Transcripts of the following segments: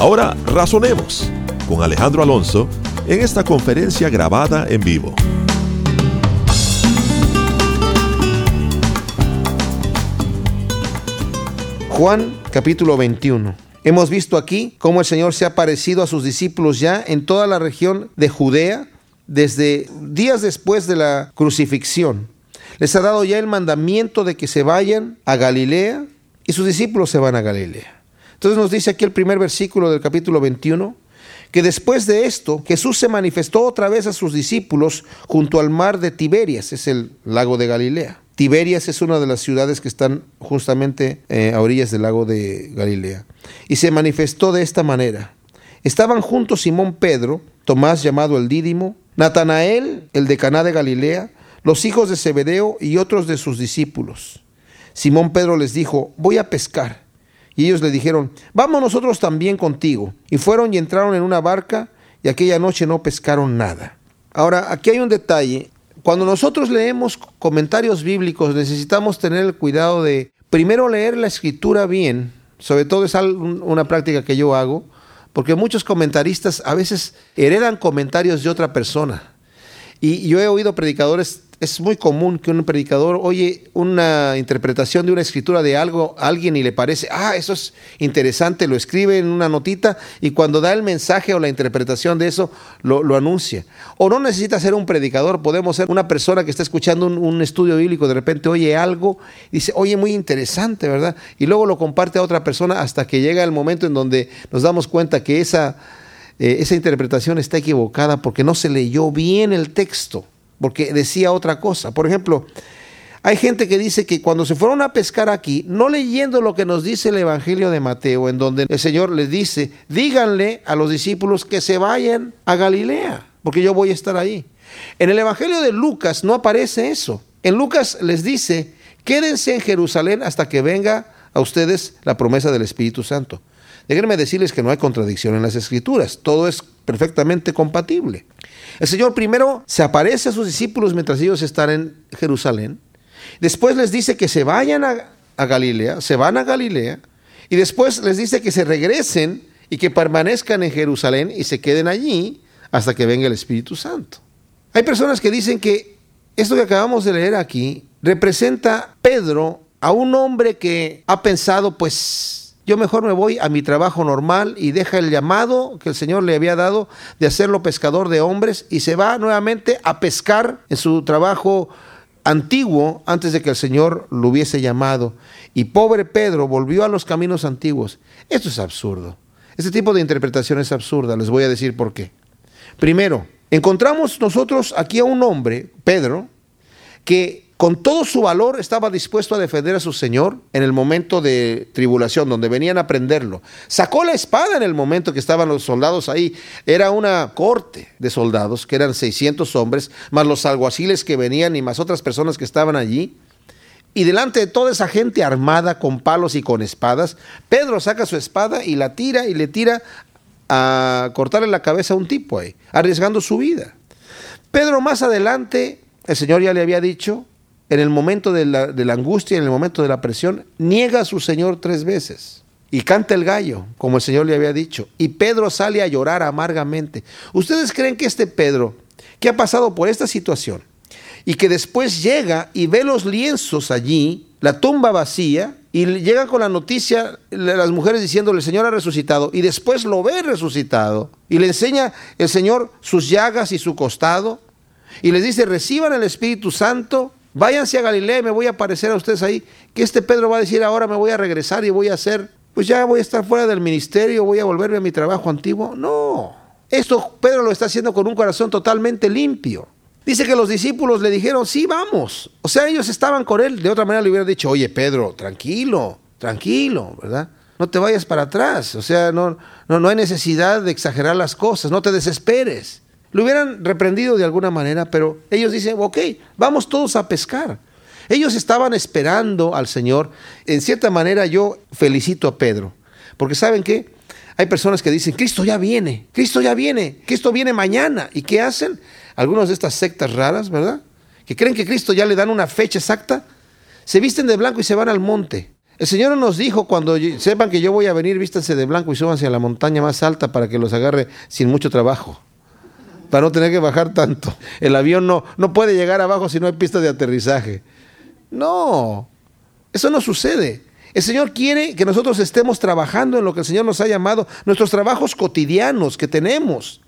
Ahora razonemos con Alejandro Alonso en esta conferencia grabada en vivo. Juan capítulo 21. Hemos visto aquí cómo el Señor se ha parecido a sus discípulos ya en toda la región de Judea desde días después de la crucifixión. Les ha dado ya el mandamiento de que se vayan a Galilea y sus discípulos se van a Galilea. Entonces nos dice aquí el primer versículo del capítulo 21, que después de esto Jesús se manifestó otra vez a sus discípulos junto al mar de Tiberias, es el lago de Galilea. Tiberias es una de las ciudades que están justamente eh, a orillas del lago de Galilea. Y se manifestó de esta manera. Estaban juntos Simón Pedro, Tomás llamado el Dídimo, Natanael, el de Caná de Galilea, los hijos de Zebedeo y otros de sus discípulos. Simón Pedro les dijo, voy a pescar. Y ellos le dijeron, vamos nosotros también contigo. Y fueron y entraron en una barca y aquella noche no pescaron nada. Ahora, aquí hay un detalle. Cuando nosotros leemos comentarios bíblicos necesitamos tener el cuidado de primero leer la escritura bien. Sobre todo es una práctica que yo hago, porque muchos comentaristas a veces heredan comentarios de otra persona. Y yo he oído predicadores es muy común que un predicador oye una interpretación de una escritura de algo a alguien y le parece, ah, eso es interesante, lo escribe en una notita y cuando da el mensaje o la interpretación de eso, lo, anuncia. O no necesita ser un predicador, podemos ser una persona que está escuchando un, estudio bíblico, de repente oye algo y dice, oye, muy interesante, ¿verdad? Y luego lo comparte a otra persona hasta que llega el momento en donde nos damos cuenta que esa, eh, esa interpretación está equivocada porque no se leyó bien el texto porque decía otra cosa. Por ejemplo, hay gente que dice que cuando se fueron a pescar aquí, no leyendo lo que nos dice el Evangelio de Mateo, en donde el Señor les dice, díganle a los discípulos que se vayan a Galilea, porque yo voy a estar ahí. En el Evangelio de Lucas no aparece eso. En Lucas les dice, quédense en Jerusalén hasta que venga a ustedes la promesa del Espíritu Santo. Déjenme decirles que no hay contradicción en las escrituras, todo es perfectamente compatible. El Señor primero se aparece a sus discípulos mientras ellos están en Jerusalén, después les dice que se vayan a, Galilea, se van a Galilea, y después les dice que se regresen y que permanezcan en Jerusalén y se queden allí hasta que venga el Espíritu Santo. Hay personas que dicen que esto que acabamos de leer aquí representa Pedro a un hombre que ha pensado, pues yo mejor me voy a mi trabajo normal y deja el llamado que el Señor le había dado de hacerlo pescador de hombres y se va nuevamente a pescar en su trabajo antiguo antes de que el Señor lo hubiese llamado. Y pobre Pedro volvió a los caminos antiguos. Esto es absurdo. Este tipo de interpretación es absurda. Les voy a decir por qué. Primero, encontramos nosotros aquí a un hombre, Pedro, que con todo su valor estaba dispuesto a defender a su Señor en el momento de tribulación, donde venían a prenderlo. Sacó la espada en el momento que estaban los soldados ahí. Era una corte de soldados, que eran 600 hombres, más los alguaciles que venían y más otras personas que estaban allí. Y delante de toda esa gente armada con palos y con espadas, Pedro saca su espada y la tira y le tira a cortarle la cabeza a un tipo ahí, arriesgando su vida. Pedro más adelante, el Señor ya le había dicho, en el momento de la, angustia, en el momento de la presión, niega a su Señor tres veces. Y canta el gallo, como el Señor le había dicho. Y Pedro sale a llorar amargamente. ¿Ustedes creen que este Pedro, que ha pasado por esta situación, y que después llega y ve los lienzos allí, la tumba vacía, y llega con la noticia las mujeres diciéndole, el Señor ha resucitado, y después lo ve resucitado, y le enseña el Señor sus llagas y su costado, y les dice, reciban el Espíritu Santo, váyanse a Galilea y me voy a aparecer a ustedes ahí, que este Pedro va a decir ahora me voy a regresar y voy a hacer, pues ya voy a estar fuera del ministerio, voy a volverme a mi trabajo antiguo. No, esto Pedro lo está haciendo con un corazón totalmente limpio. Dice que los discípulos le dijeron, sí, vamos. O sea, ellos estaban con él. De otra manera le hubieran dicho, oye, Pedro, tranquilo, tranquilo, ¿verdad? no te vayas para atrás. O sea, no, no, no hay necesidad de exagerar las cosas, no te desesperes. Lo hubieran reprendido de alguna manera, pero ellos dicen, ok, vamos todos a pescar. Ellos estaban esperando al Señor. En cierta manera yo felicito a Pedro, porque ¿saben qué? Hay personas que dicen, Cristo ya viene, Cristo ya viene, Cristo viene mañana. ¿Y qué hacen? Algunas de estas sectas raras, ¿verdad? Que creen que Cristo ya le dan una fecha exacta, se visten de blanco y se van al monte. El Señor nos dijo, cuando sepan que yo voy a venir, vístanse de blanco y súbanse a la montaña más alta para que los agarre sin mucho trabajo para no tener que bajar tanto. El avión no, no puede llegar abajo si no hay pista de aterrizaje. No, eso no sucede. El Señor quiere que nosotros estemos trabajando en lo que el Señor nos ha llamado, nuestros trabajos cotidianos que tenemos,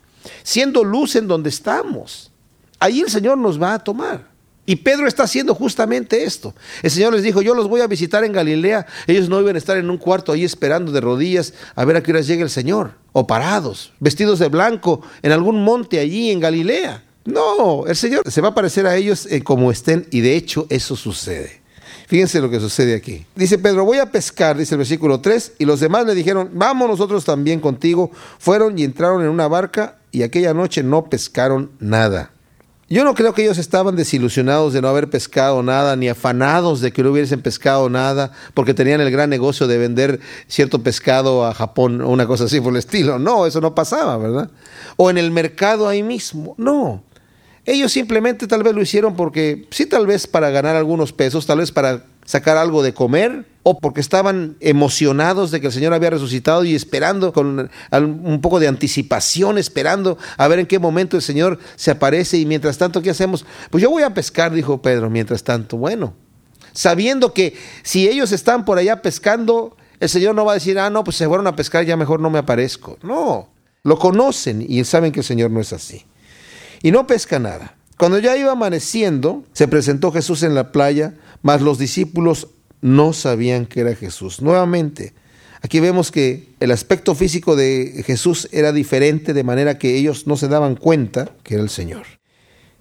siendo luz en donde estamos. Ahí el Señor nos va a tomar. Y Pedro está haciendo justamente esto. El Señor les dijo, yo los voy a visitar en Galilea. Ellos no iban a estar en un cuarto ahí esperando de rodillas a ver a qué hora llegue el Señor. O parados, vestidos de blanco, en algún monte allí en Galilea. No, el Señor se va a aparecer a ellos eh, como estén y de hecho eso sucede. Fíjense lo que sucede aquí. Dice Pedro, voy a pescar, dice el versículo 3, y los demás le dijeron, vamos nosotros también contigo. Fueron y entraron en una barca y aquella noche no pescaron nada. Yo no creo que ellos estaban desilusionados de no haber pescado nada, ni afanados de que no hubiesen pescado nada, porque tenían el gran negocio de vender cierto pescado a Japón o una cosa así por el estilo. No, eso no pasaba, ¿verdad? O en el mercado ahí mismo. No. Ellos simplemente tal vez lo hicieron porque, sí, tal vez para ganar algunos pesos, tal vez para sacar algo de comer, o porque estaban emocionados de que el Señor había resucitado y esperando con un poco de anticipación, esperando a ver en qué momento el Señor se aparece y mientras tanto, ¿qué hacemos? Pues yo voy a pescar, dijo Pedro, mientras tanto. Bueno, sabiendo que si ellos están por allá pescando, el Señor no va a decir, ah, no, pues se fueron a pescar, ya mejor no me aparezco. No, lo conocen y saben que el Señor no es así y no pesca nada. Cuando ya iba amaneciendo, se presentó Jesús en la playa, mas los discípulos no sabían que era Jesús. Nuevamente, aquí vemos que el aspecto físico de Jesús era diferente, de manera que ellos no se daban cuenta que era el Señor.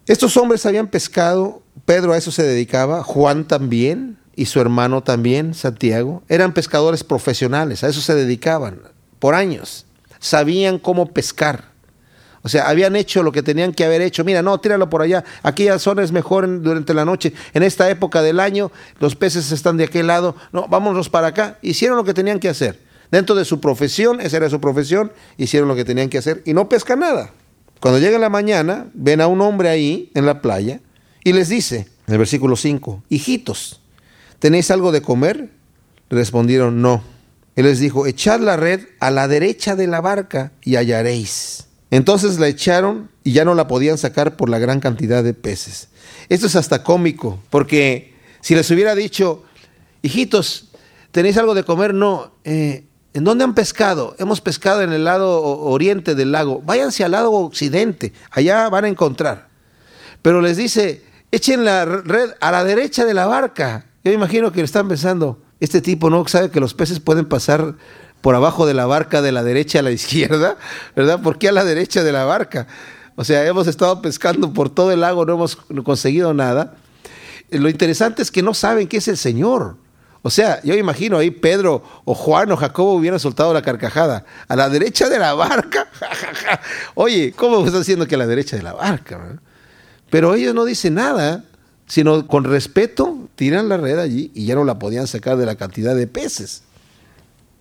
Estos hombres habían pescado, Pedro a eso se dedicaba, Juan también y su hermano también, Santiago, eran pescadores profesionales, a eso se dedicaban por años, sabían cómo pescar. O sea, habían hecho lo que tenían que haber hecho. Mira, no, tíralo por allá. Aquella zona es mejor durante la noche. En esta época del año, los peces están de aquel lado. No, vámonos para acá. Hicieron lo que tenían que hacer. Dentro de su profesión, esa era su profesión, hicieron lo que tenían que hacer y no pescan nada. Cuando llega la mañana, ven a un hombre ahí en la playa y les dice, en el versículo 5, hijitos, ¿tenéis algo de comer? respondieron, no. Él les dijo, echad la red a la derecha de la barca y hallaréis. Entonces la echaron y ya no la podían sacar por la gran cantidad de peces. Esto es hasta cómico, porque si les hubiera dicho, hijitos, ¿tenéis algo de comer? No. Eh, ¿En dónde han pescado? Hemos pescado en el lado oriente del lago. Váyanse al lado occidente, allá van a encontrar. Pero les dice, echen la red a la derecha de la barca. Yo imagino que le están pensando, este tipo no sabe que los peces pueden pasar por abajo de la barca de la derecha a la izquierda, ¿verdad? ¿Por qué a la derecha de la barca? O sea, hemos estado pescando por todo el lago, no hemos conseguido nada. Lo interesante es que no saben qué es el Señor. O sea, yo imagino ahí Pedro o Juan o Jacobo hubieran soltado la carcajada. A la derecha de la barca. Oye, ¿cómo estás haciendo que a la derecha de la barca? Pero ellos no dicen nada, sino con respeto tiran la red allí y ya no la podían sacar de la cantidad de peces.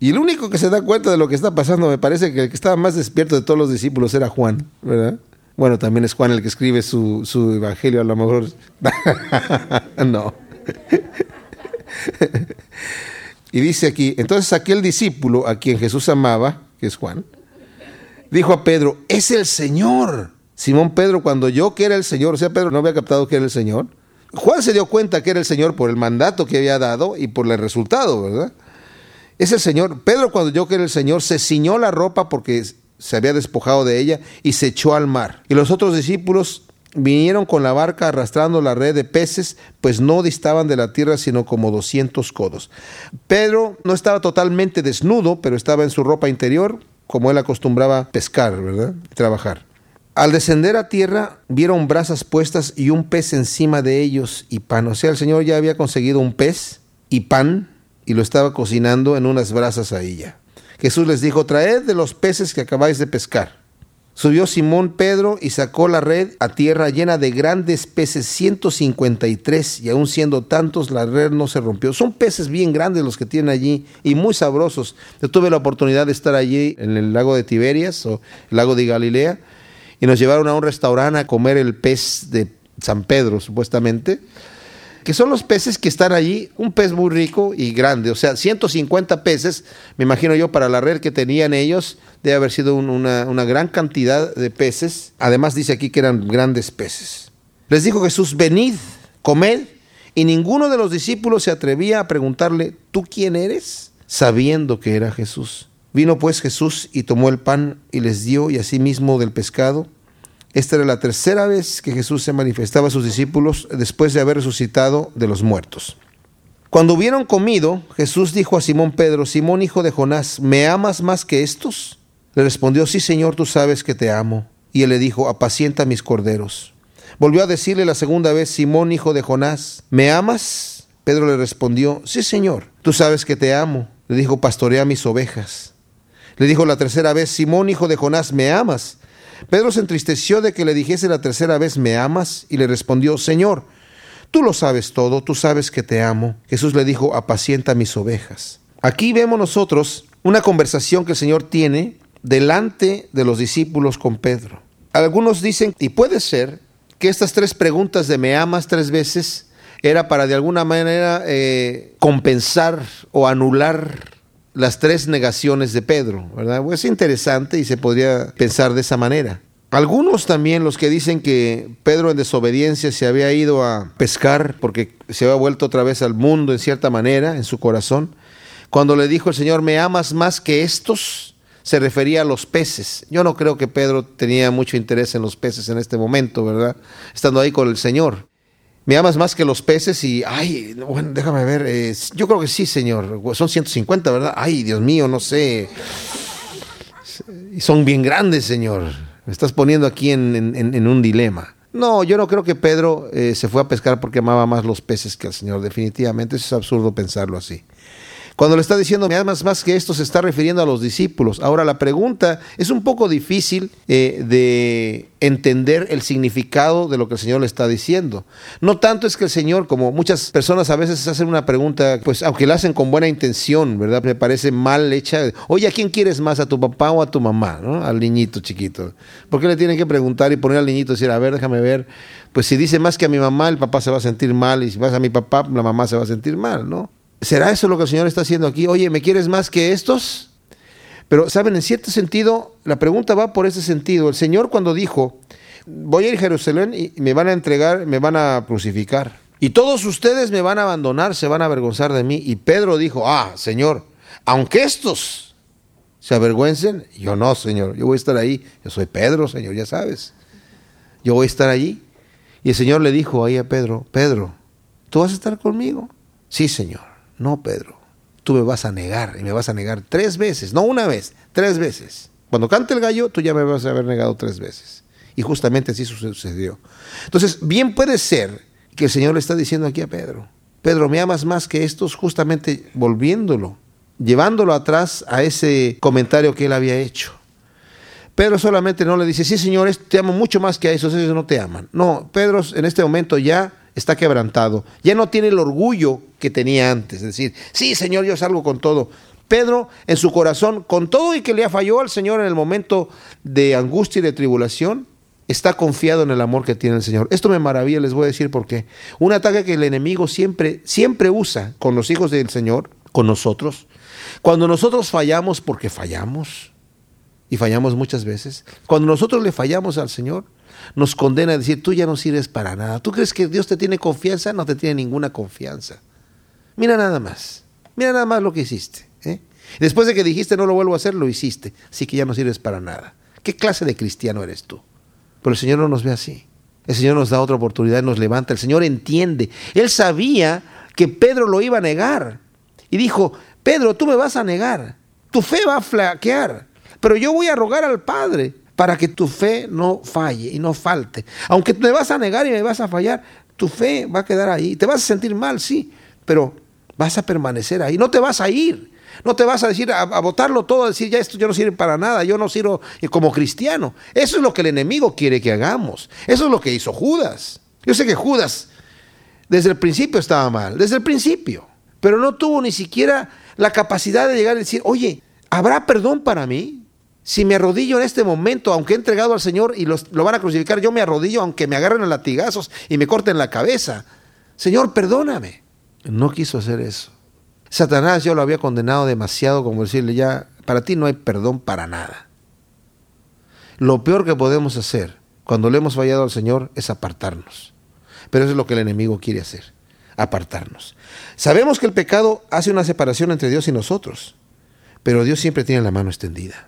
Y el único que se da cuenta de lo que está pasando, me parece que el que estaba más despierto de todos los discípulos era Juan, ¿verdad? Bueno, también es Juan el que escribe su, su evangelio, a lo mejor. no. y dice aquí, entonces aquel discípulo a quien Jesús amaba, que es Juan, dijo a Pedro, es el Señor. Simón Pedro, cuando yo que era el Señor, o sea, Pedro no había captado que era el Señor. Juan se dio cuenta que era el Señor por el mandato que había dado y por el resultado, ¿verdad? Es el Señor. Pedro cuando yo que era el Señor se ciñó la ropa porque se había despojado de ella y se echó al mar. Y los otros discípulos vinieron con la barca arrastrando la red de peces, pues no distaban de la tierra sino como 200 codos. Pedro no estaba totalmente desnudo, pero estaba en su ropa interior, como él acostumbraba pescar, ¿verdad? trabajar. Al descender a tierra, vieron brasas puestas y un pez encima de ellos y pan. O sea, el Señor ya había conseguido un pez y pan y lo estaba cocinando en unas brasas ahí ya. Jesús les dijo, traed de los peces que acabáis de pescar. Subió Simón Pedro y sacó la red a tierra llena de grandes peces, 153, y aún siendo tantos, la red no se rompió. Son peces bien grandes los que tienen allí y muy sabrosos. Yo tuve la oportunidad de estar allí en el lago de Tiberias o el lago de Galilea y nos llevaron a un restaurante a comer el pez de San Pedro, supuestamente que son los peces que están allí, un pez muy rico y grande, o sea, 150 peces, me imagino yo, para la red que tenían ellos, debe haber sido una, una gran cantidad de peces. Además dice aquí que eran grandes peces. Les dijo Jesús, venid, comed, y ninguno de los discípulos se atrevía a preguntarle, ¿tú quién eres? Sabiendo que era Jesús. Vino pues Jesús y tomó el pan y les dio, y asimismo del pescado. Esta era la tercera vez que Jesús se manifestaba a sus discípulos después de haber resucitado de los muertos. Cuando hubieron comido, Jesús dijo a Simón Pedro, Simón hijo de Jonás, ¿me amas más que estos? Le respondió, sí Señor, tú sabes que te amo. Y él le dijo, apacienta mis corderos. Volvió a decirle la segunda vez, Simón hijo de Jonás, ¿me amas? Pedro le respondió, sí Señor, tú sabes que te amo. Le dijo, pastorea mis ovejas. Le dijo la tercera vez, Simón hijo de Jonás, ¿me amas? Pedro se entristeció de que le dijese la tercera vez, ¿me amas? Y le respondió, Señor, tú lo sabes todo, tú sabes que te amo. Jesús le dijo, apacienta mis ovejas. Aquí vemos nosotros una conversación que el Señor tiene delante de los discípulos con Pedro. Algunos dicen, y puede ser, que estas tres preguntas de me amas tres veces era para de alguna manera eh, compensar o anular las tres negaciones de Pedro, ¿verdad? Pues es interesante y se podría pensar de esa manera. Algunos también, los que dicen que Pedro en desobediencia se había ido a pescar porque se había vuelto otra vez al mundo en cierta manera, en su corazón, cuando le dijo el Señor, ¿me amas más que estos? Se refería a los peces. Yo no creo que Pedro tenía mucho interés en los peces en este momento, ¿verdad? Estando ahí con el Señor. ¿Me amas más que los peces? Y, ay, bueno, déjame ver. Eh, yo creo que sí, Señor. Son 150, ¿verdad? Ay, Dios mío, no sé. Son bien grandes, Señor. Me estás poniendo aquí en, un dilema. No, yo no creo que Pedro eh, se fue a pescar porque amaba más los peces que al Señor. Definitivamente, eso es absurdo pensarlo así. Cuando le está diciendo, me amas más que esto, se está refiriendo a los discípulos. Ahora, la pregunta es un poco difícil eh, de entender el significado de lo que el Señor le está diciendo. No tanto es que el Señor, como muchas personas a veces hacen una pregunta, pues aunque la hacen con buena intención, ¿verdad? Me parece mal hecha. Oye, ¿a quién quieres más, a tu papá o a tu mamá? ¿no? Al niñito chiquito. ¿Por qué le tienen que preguntar y poner al niñito y decir, a ver, déjame ver? Pues si dice más que a mi mamá, el papá se va a sentir mal, y si vas a mi papá, la mamá se va a sentir mal, ¿no? ¿Será eso lo que el Señor está haciendo aquí? Oye, ¿me quieres más que estos? Pero, ¿saben? En cierto sentido, la pregunta va por ese sentido. El Señor cuando dijo, voy a ir a Jerusalén y me van a entregar, me van a crucificar. Y todos ustedes me van a abandonar, se van a avergonzar de mí. Y Pedro dijo, ah, Señor, aunque estos se avergüencen, yo no, Señor, yo voy a estar ahí. Yo soy Pedro, Señor, ya sabes. Yo voy a estar allí. Y el Señor le dijo ahí a Pedro, Pedro, ¿tú vas a estar conmigo? Sí, Señor. No, Pedro, tú me vas a negar y me vas a negar tres veces, no una vez, tres veces. Cuando cante el gallo, tú ya me vas a haber negado tres veces. Y justamente así sucedió. Entonces, bien puede ser que el Señor le está diciendo aquí a Pedro, Pedro, me amas más que estos, justamente volviéndolo, llevándolo atrás a ese comentario que él había hecho. Pedro solamente no le dice, sí, Señor, te amo mucho más que a esos, ellos no te aman. No, Pedro en este momento ya está quebrantado, ya no tiene el orgullo que tenía antes, es decir, sí, Señor, yo salgo con todo. Pedro en su corazón, con todo y que le falló al Señor en el momento de angustia y de tribulación, está confiado en el amor que tiene el Señor. Esto me maravilla, les voy a decir por qué. Un ataque que el enemigo siempre, siempre usa con los hijos del Señor, con nosotros. Cuando nosotros fallamos porque fallamos, y fallamos muchas veces, cuando nosotros le fallamos al Señor, nos condena a decir, tú ya no sirves para nada. ¿Tú crees que Dios te tiene confianza? No te tiene ninguna confianza. Mira nada más, mira nada más lo que hiciste. ¿eh? Después de que dijiste no lo vuelvo a hacer, lo hiciste. Así que ya no sirves para nada. ¿Qué clase de cristiano eres tú? Pero el Señor no nos ve así. El Señor nos da otra oportunidad, nos levanta. El Señor entiende. Él sabía que Pedro lo iba a negar. Y dijo, Pedro, tú me vas a negar. Tu fe va a flaquear. Pero yo voy a rogar al Padre para que tu fe no falle y no falte. Aunque te vas a negar y me vas a fallar, tu fe va a quedar ahí. Te vas a sentir mal, sí, pero vas a permanecer ahí, no te vas a ir. No te vas a decir a, votarlo todo, a decir ya esto yo no sirve para nada, yo no sirvo como cristiano. Eso es lo que el enemigo quiere que hagamos. Eso es lo que hizo Judas. Yo sé que Judas desde el principio estaba mal, desde el principio, pero no tuvo ni siquiera la capacidad de llegar y decir, oye, ¿habrá perdón para mí? Si me arrodillo en este momento, aunque he entregado al Señor y lo van a crucificar, yo me arrodillo aunque me agarren a latigazos y me corten la cabeza. Señor, perdóname. No quiso hacer eso. Satanás yo lo había condenado demasiado como decirle ya, para ti no hay perdón para nada. Lo peor que podemos hacer cuando le hemos fallado al Señor es apartarnos. Pero eso es lo que el enemigo quiere hacer, apartarnos. Sabemos que el pecado hace una separación entre Dios y nosotros, pero Dios siempre tiene la mano extendida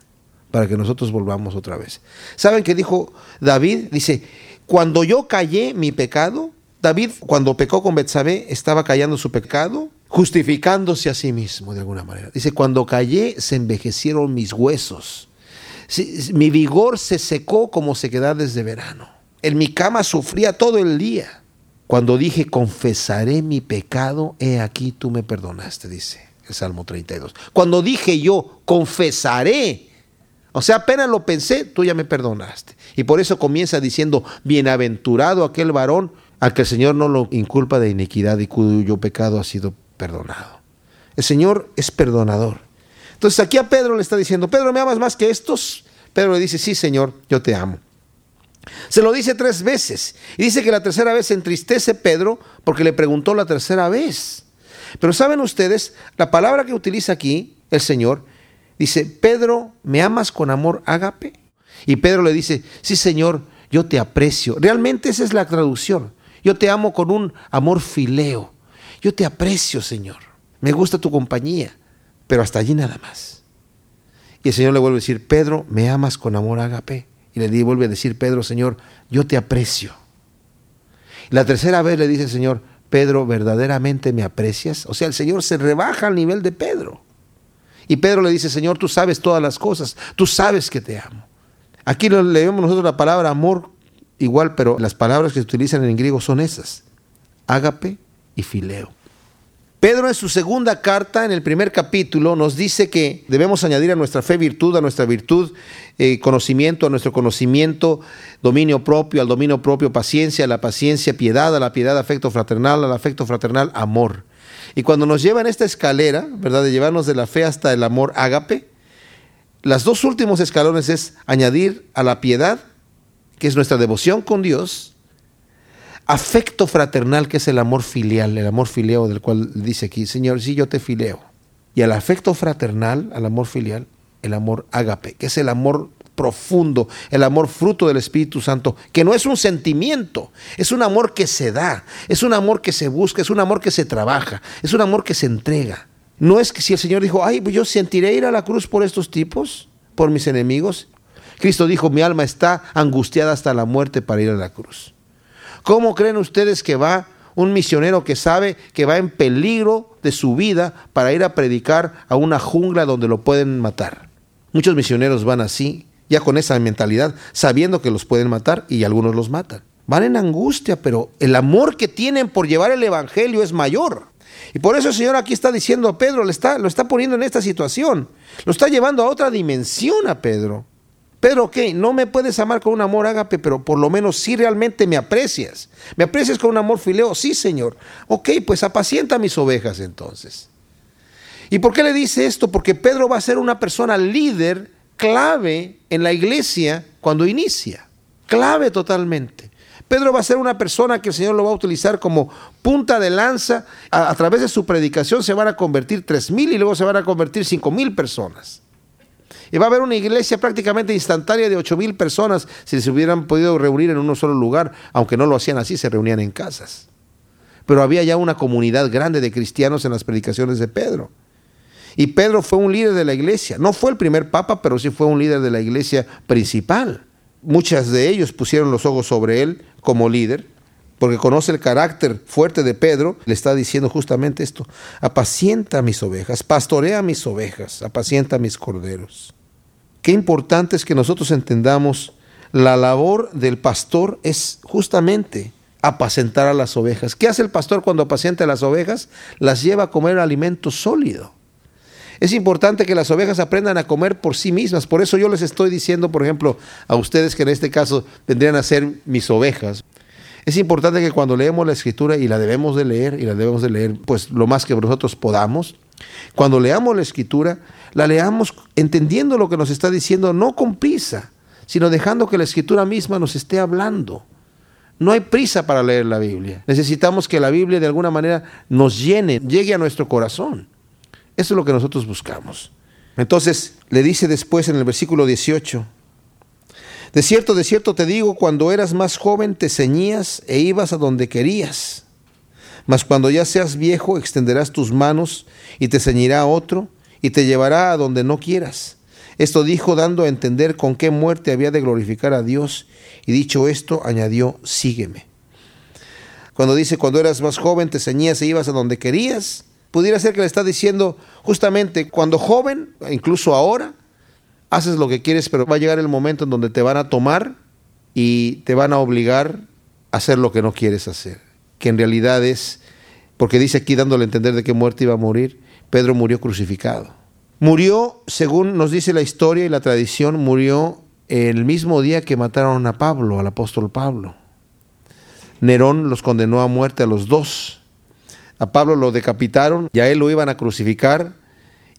para que nosotros volvamos otra vez. ¿Saben qué dijo David? Dice, cuando yo callé mi pecado, David cuando pecó con Betsabé estaba callando su pecado justificándose a sí mismo de alguna manera. Dice, cuando callé se envejecieron mis huesos. mi vigor se secó como sequedad desde verano. En mi cama sufría todo el día. Cuando dije, confesaré mi pecado, he aquí tú me perdonaste, dice el Salmo 32. Cuando dije yo, confesaré, o sea, apenas lo pensé, tú ya me perdonaste. Y por eso comienza diciendo, bienaventurado aquel varón al que el Señor no lo inculpa de iniquidad y cuyo pecado ha sido perdonado. El Señor es perdonador. Entonces aquí a Pedro le está diciendo, Pedro, ¿me amas más que estos? Pedro le dice, sí, Señor, yo te amo. Se lo dice tres veces. Y dice que la tercera vez se entristece Pedro porque le preguntó la tercera vez. Pero saben ustedes, la palabra que utiliza aquí el Señor dice, Pedro, ¿me amas con amor ágape? Y Pedro le dice, sí, Señor, yo te aprecio. Realmente esa es la traducción. Yo te amo con un amor fileo. Yo te aprecio, Señor. Me gusta tu compañía, pero hasta allí nada más. Y el Señor le vuelve a decir, Pedro, ¿me amas con amor ágape? Y le vuelve a decir, Pedro, Señor, yo te aprecio. la tercera vez le dice el Señor, Pedro, ¿verdaderamente me aprecias? O sea, el Señor se rebaja al nivel de Pedro. Y Pedro le dice, Señor, tú sabes todas las cosas, tú sabes que te amo. Aquí leemos nosotros la palabra amor igual, pero las palabras que se utilizan en griego son esas, ágape y fileo. Pedro en su segunda carta, en el primer capítulo, nos dice que debemos añadir a nuestra fe virtud, a nuestra virtud eh, conocimiento, a nuestro conocimiento dominio propio, al dominio propio paciencia, a la paciencia piedad, a la piedad afecto fraternal, al afecto fraternal amor. Y cuando nos lleva en esta escalera, ¿verdad? De llevarnos de la fe hasta el amor ágape, las dos últimos escalones es añadir a la piedad, que es nuestra devoción con Dios, afecto fraternal, que es el amor filial, el amor fileo del cual dice aquí, Señor, sí, yo te fileo. Y al afecto fraternal, al amor filial, el amor ágape, que es el amor profundo, el amor fruto del Espíritu Santo, que no es un sentimiento, es un amor que se da, es un amor que se busca, es un amor que se trabaja, es un amor que se entrega. No es que si el Señor dijo, ay, pues yo sentiré ir a la cruz por estos tipos, por mis enemigos. Cristo dijo, mi alma está angustiada hasta la muerte para ir a la cruz. ¿Cómo creen ustedes que va un misionero que sabe que va en peligro de su vida para ir a predicar a una jungla donde lo pueden matar? Muchos misioneros van así, ya con esa mentalidad, sabiendo que los pueden matar y algunos los matan. Van en angustia, pero el amor que tienen por llevar el Evangelio es mayor. Y por eso el Señor aquí está diciendo a Pedro, le está, lo está poniendo en esta situación, lo está llevando a otra dimensión a Pedro. Pedro, ok, no me puedes amar con un amor ágape, pero por lo menos sí realmente me aprecias. ¿Me aprecias con un amor fileo? Sí, Señor. Ok, pues apacienta mis ovejas entonces. ¿Y por qué le dice esto? Porque Pedro va a ser una persona líder, clave en la iglesia cuando inicia. Clave totalmente. Pedro va a ser una persona que el Señor lo va a utilizar como punta de lanza. A, través de su predicación se van a convertir tres mil y luego se van a convertir cinco mil personas. Y va a haber una iglesia prácticamente instantánea de ocho mil personas si se hubieran podido reunir en un solo lugar, aunque no lo hacían así, se reunían en casas. Pero había ya una comunidad grande de cristianos en las predicaciones de Pedro. Y Pedro fue un líder de la iglesia. No fue el primer papa, pero sí fue un líder de la iglesia principal. Muchas de ellos pusieron los ojos sobre él como líder, porque conoce el carácter fuerte de Pedro, le está diciendo justamente esto, apacienta mis ovejas, pastorea mis ovejas, apacienta mis corderos. Qué importante es que nosotros entendamos la labor del pastor es justamente apacentar a las ovejas. ¿Qué hace el pastor cuando apacienta a las ovejas? Las lleva a comer alimento sólido. Es importante que las ovejas aprendan a comer por sí mismas. Por eso yo les estoy diciendo, por ejemplo, a ustedes que en este caso vendrían a ser mis ovejas. Es importante que cuando leemos la escritura, y la debemos de leer, y la debemos de leer pues lo más que nosotros podamos, cuando leamos la escritura, la leamos entendiendo lo que nos está diciendo, no con prisa, sino dejando que la escritura misma nos esté hablando. No hay prisa para leer la Biblia. Necesitamos que la Biblia de alguna manera nos llene, llegue a nuestro corazón. Eso es lo que nosotros buscamos. Entonces le dice después en el versículo 18, de cierto, de cierto te digo, cuando eras más joven te ceñías e ibas a donde querías. Mas cuando ya seas viejo extenderás tus manos y te ceñirá otro y te llevará a donde no quieras. Esto dijo dando a entender con qué muerte había de glorificar a Dios. Y dicho esto, añadió, sígueme. Cuando dice, cuando eras más joven te ceñías e ibas a donde querías, pudiera ser que le está diciendo justamente, cuando joven, incluso ahora, haces lo que quieres, pero va a llegar el momento en donde te van a tomar y te van a obligar a hacer lo que no quieres hacer. Que en realidad es, porque dice aquí dándole a entender de qué muerte iba a morir, Pedro murió crucificado. Murió, según nos dice la historia y la tradición, murió el mismo día que mataron a Pablo, al apóstol Pablo. Nerón los condenó a muerte a los dos. A Pablo lo decapitaron y a él lo iban a crucificar.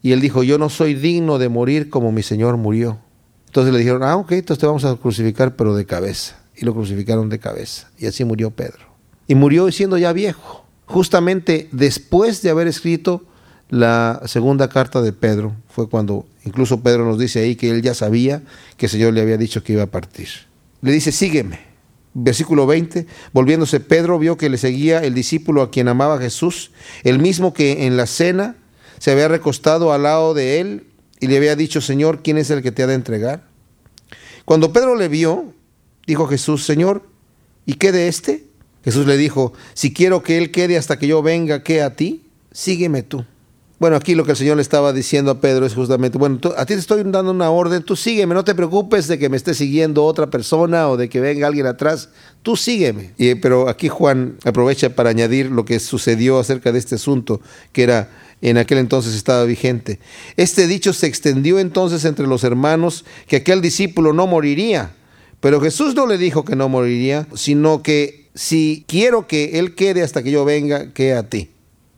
Y él dijo, yo no soy digno de morir como mi Señor murió. Entonces le dijeron, ah, ok, entonces te vamos a crucificar, pero de cabeza. Y lo crucificaron de cabeza. Y así murió Pedro. Y murió siendo ya viejo, justamente después de haber escrito la segunda carta de Pedro. Fue cuando incluso Pedro nos dice ahí que él ya sabía que el Señor le había dicho que iba a partir. Le dice, sígueme. Versículo 20, volviéndose Pedro vio que le seguía el discípulo a quien amaba Jesús, el mismo que en la cena se había recostado al lado de él y le había dicho, Señor, ¿quién es el que te ha de entregar? Cuando Pedro le vio, dijo Jesús, Señor, ¿y qué de este? Jesús le dijo, si quiero que él quede hasta que yo venga, ¿qué a ti? Sígueme tú. Bueno, aquí lo que el Señor le estaba diciendo a Pedro es justamente, bueno, a ti te estoy dando una orden, tú sígueme, no te preocupes de que me esté siguiendo otra persona o de que venga alguien atrás, tú sígueme. Y, pero aquí Juan aprovecha para añadir lo que sucedió acerca de este asunto, que era en aquel entonces estaba vigente. Este dicho se extendió entonces entre los hermanos que aquel discípulo no moriría, pero Jesús no le dijo que no moriría, sino que si quiero que él quede hasta que yo venga, que a ti.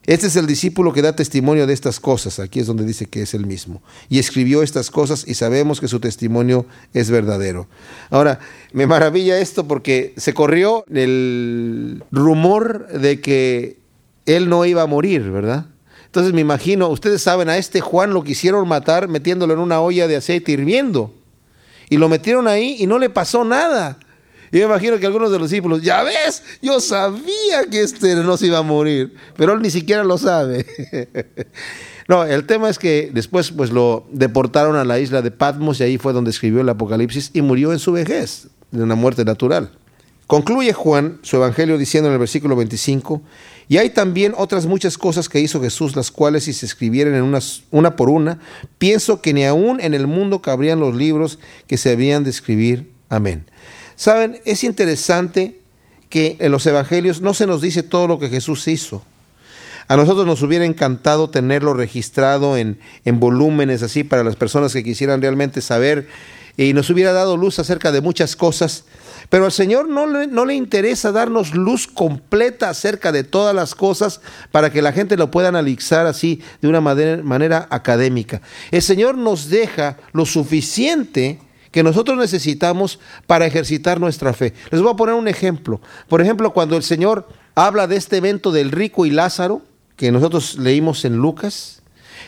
Este es el discípulo que da testimonio de estas cosas. Aquí es donde dice que es el mismo. Y escribió estas cosas y sabemos que su testimonio es verdadero. Ahora, me maravilla esto porque se corrió el rumor de que él no iba a morir, ¿verdad? Entonces me imagino, ustedes saben, a este Juan lo quisieron matar metiéndolo en una olla de aceite hirviendo. Y lo metieron ahí y no le pasó nada. Y me imagino que algunos de los discípulos, ya ves, yo sabía que este no se iba a morir, pero él ni siquiera lo sabe. no, el tema es que después pues lo deportaron a la isla de Patmos y ahí fue donde escribió el Apocalipsis y murió en su vejez, de una muerte natural. Concluye Juan su evangelio diciendo en el versículo 25, y hay también otras muchas cosas que hizo Jesús, las cuales si se escribieran en una, una por una, pienso que ni aún en el mundo cabrían los libros que se habían de escribir. Amén. Saben, es interesante que en los evangelios no se nos dice todo lo que Jesús hizo. A nosotros nos hubiera encantado tenerlo registrado en, en volúmenes así para las personas que quisieran realmente saber y nos hubiera dado luz acerca de muchas cosas. Pero al Señor no le, no le, interesa darnos luz completa acerca de todas las cosas para que la gente lo pueda analizar así de una manera, manera académica. El Señor nos deja lo suficiente que nosotros necesitamos para ejercitar nuestra fe. Les voy a poner un ejemplo. Por ejemplo, cuando el Señor habla de este evento del rico y Lázaro, que nosotros leímos en Lucas,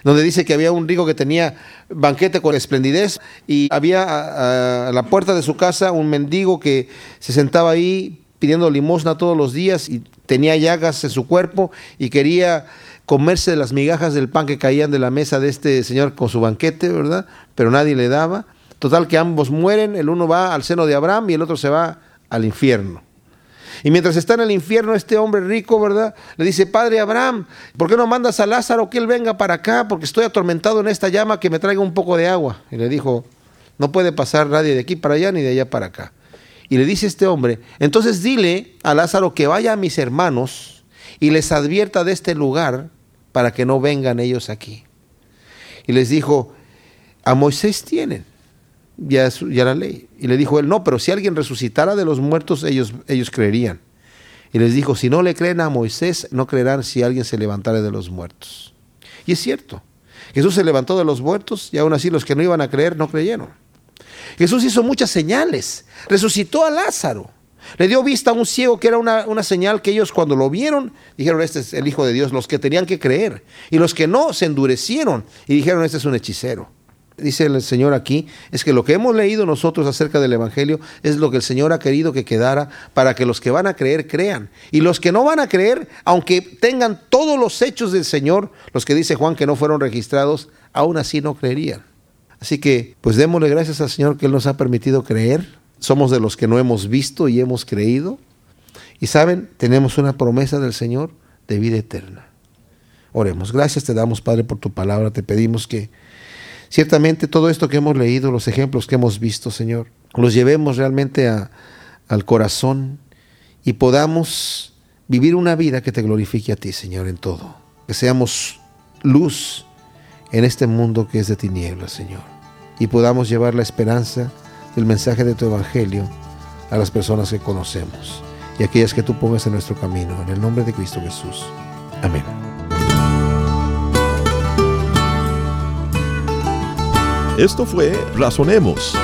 donde dice que había un rico que tenía banquete con esplendidez y había a, la puerta de su casa un mendigo que se sentaba ahí pidiendo limosna todos los días y tenía llagas en su cuerpo y quería comerse las migajas del pan que caían de la mesa de este señor con su banquete, ¿verdad? Pero nadie le daba. Total que ambos mueren, el uno va al seno de Abraham y el otro se va al infierno. Y mientras está en el infierno este hombre rico, ¿verdad? Le dice, Padre Abraham, ¿por qué no mandas a Lázaro que él venga para acá? Porque estoy atormentado en esta llama, que me traiga un poco de agua. Y le dijo, no puede pasar nadie de aquí para allá ni de allá para acá. Y le dice este hombre, entonces dile a Lázaro que vaya a mis hermanos y les advierta de este lugar para que no vengan ellos aquí. Y les dijo, a Moisés tienen ya, ya la ley. Y le dijo él, no, pero si alguien resucitara de los muertos, ellos, ellos creerían. Y les dijo, si no le creen a Moisés, no creerán si alguien se levantara de los muertos. Y es cierto, Jesús se levantó de los muertos y aún así los que no iban a creer no creyeron. Jesús hizo muchas señales, resucitó a Lázaro, le dio vista a un ciego que era una, una, señal que ellos cuando lo vieron dijeron, este es el Hijo de Dios, los que tenían que creer. Y los que no se endurecieron y dijeron, este es un hechicero dice el Señor aquí, es que lo que hemos leído nosotros acerca del Evangelio es lo que el Señor ha querido que quedara para que los que van a creer crean. Y los que no van a creer, aunque tengan todos los hechos del Señor, los que dice Juan que no fueron registrados, aún así no creerían. Así que, pues démosle gracias al Señor que Él nos ha permitido creer. Somos de los que no hemos visto y hemos creído. Y saben, tenemos una promesa del Señor de vida eterna. Oremos. Gracias te damos, Padre, por tu palabra. Te pedimos que Ciertamente todo esto que hemos leído, los ejemplos que hemos visto, Señor, los llevemos realmente al corazón y podamos vivir una vida que te glorifique a ti, Señor, en todo. Que seamos luz en este mundo que es de tinieblas, Señor. Y podamos llevar la esperanza del mensaje de tu Evangelio a las personas que conocemos y aquellas que tú pongas en nuestro camino. En el nombre de Cristo Jesús. Amén. Esto fue Razonemos.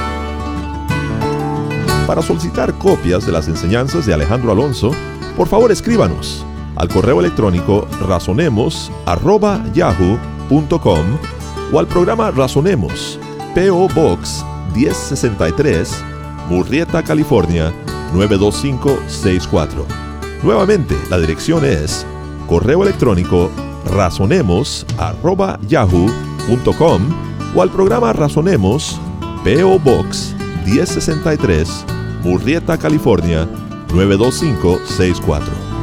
Para solicitar copias de las enseñanzas de Alejandro Alonso, por favor escríbanos al correo electrónico razonemos@yahoo.com o al programa Razonemos, PO Box 1063, Murrieta, California 92564. Nuevamente, la dirección es correo electrónico razonemos@yahoo.com o al programa Razonemos, PO Box 1063, Murrieta, California 92564.